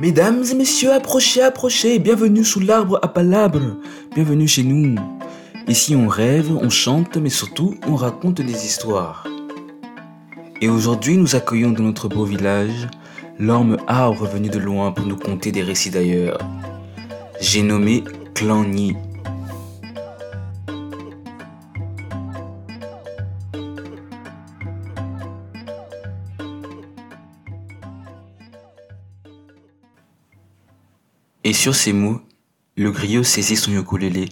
Mesdames et messieurs, approchez, approchez, bienvenue sous l'arbre à palabres, bienvenue chez nous. Ici on rêve, on chante, mais surtout on raconte des histoires. Et aujourd'hui nous accueillons dans notre beau village l'orme arbre venu de loin pour nous conter des récits d'ailleurs. J'ai nommé Clanny. Et sur ces mots, le griot saisit son ukulélé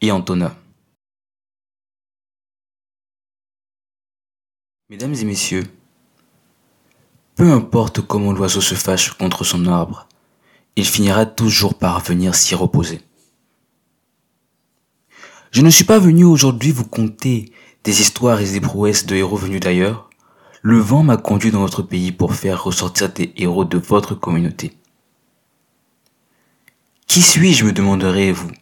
et entonna. Mesdames et messieurs, peu importe comment l'oiseau se fâche contre son arbre, il finira toujours par venir s'y reposer. Je ne suis pas venu aujourd'hui vous conter des histoires et des prouesses de héros venus d'ailleurs. Le vent m'a conduit dans votre pays pour faire ressortir des héros de votre communauté. Qui suis-je, me demanderez-vous?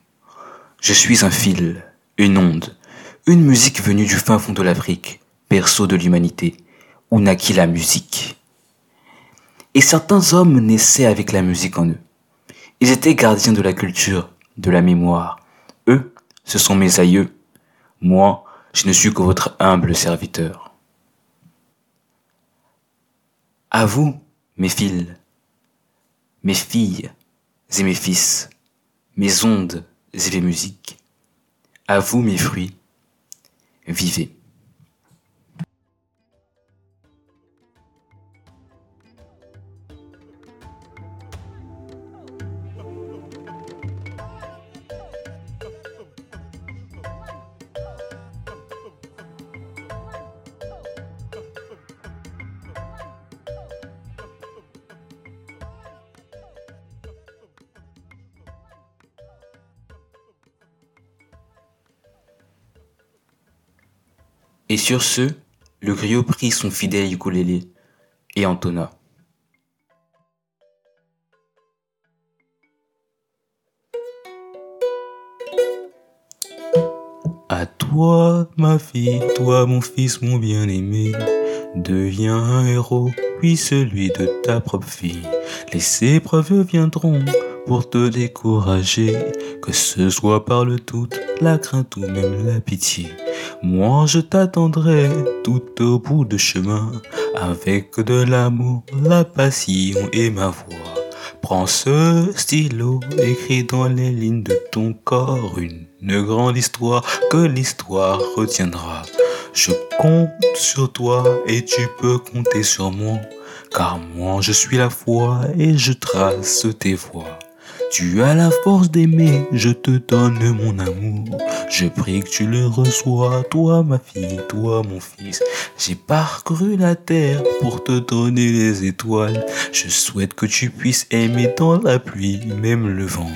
Je suis un fil, une onde, une musique venue du fin fond de l'Afrique, berceau de l'humanité, où naquit la musique. Et certains hommes naissaient avec la musique en eux. Ils étaient gardiens de la culture, de la mémoire. Eux, ce sont mes aïeux. Moi, je ne suis que votre humble serviteur. À vous, mes fils, mes filles, et mes fils, mes ondes et les musiques. À vous mes fruits, vivez. Et sur ce, le griot prit son fidèle ukulélé et entonna. À toi, ma fille, toi, mon fils, mon bien-aimé, deviens un héros, puis celui de ta propre fille. Les épreuves viendront pour te décourager, que ce soit par le doute, la crainte ou même la pitié. Moi je t'attendrai tout au bout de chemin, avec de l'amour, la passion et ma voix. Prends ce stylo, écris dans les lignes de ton corps une, grande histoire que l'histoire retiendra. Je compte sur toi et tu peux compter sur moi, car moi je suis la foi et je trace tes voies. Tu as la force d'aimer, je te donne mon amour. Je prie que tu le reçois, toi ma fille, toi mon fils. J'ai parcouru la terre pour te donner les étoiles. Je souhaite que tu puisses aimer dans la pluie, même le vent.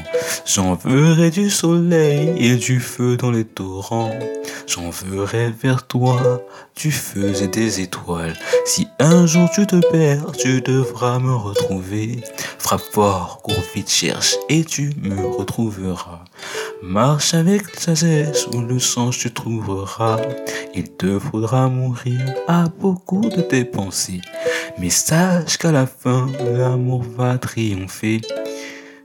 J'enverrai du soleil et du feu dans les torrents. J'enverrai vers toi du feu et des étoiles. Si un jour tu te perds, tu devras me retrouver. Frappe fort, cours vite, cherche et tu me retrouveras. Marche avec sagesse où le sens tu trouveras. Il te faudra mourir à beaucoup de tes pensées. Mais sache qu'à la fin, l'amour va triompher.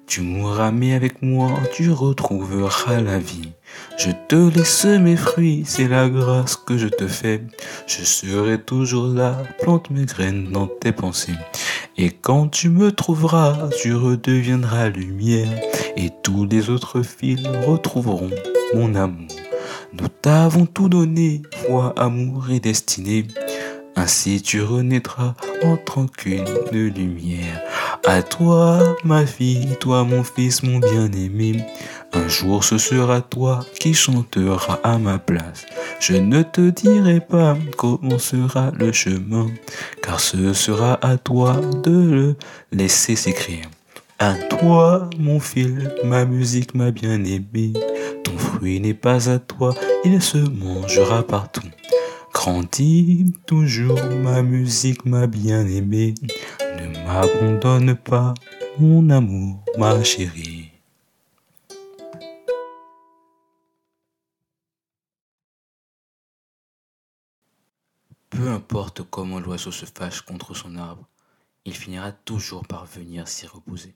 Tu mourras mais avec moi, tu retrouveras la vie. Je te laisse mes fruits, c'est la grâce que je te fais. Je serai toujours là, plante mes graines dans tes pensées. Et quand tu me trouveras, tu redeviendras lumière. Et tous les autres fils retrouveront mon amour. Nous t'avons tout donné, foi, amour et destinée. Ainsi tu renaîtras en tranquille lumière. À toi, ma fille, toi, mon fils, mon bien-aimé. Un jour ce sera toi qui chanteras à ma place. Je ne te dirai pas comment sera le chemin, car ce sera à toi de le laisser s'écrire. À toi, mon fil, ma musique, ma bien-aimée. Ton fruit n'est pas à toi, il se mangera partout. Grandis toujours ma musique, ma bien-aimée. Ne m'abandonne pas, mon amour, ma chérie. Peu importe comment l'oiseau se fâche contre son arbre, il finira toujours par venir s'y reposer.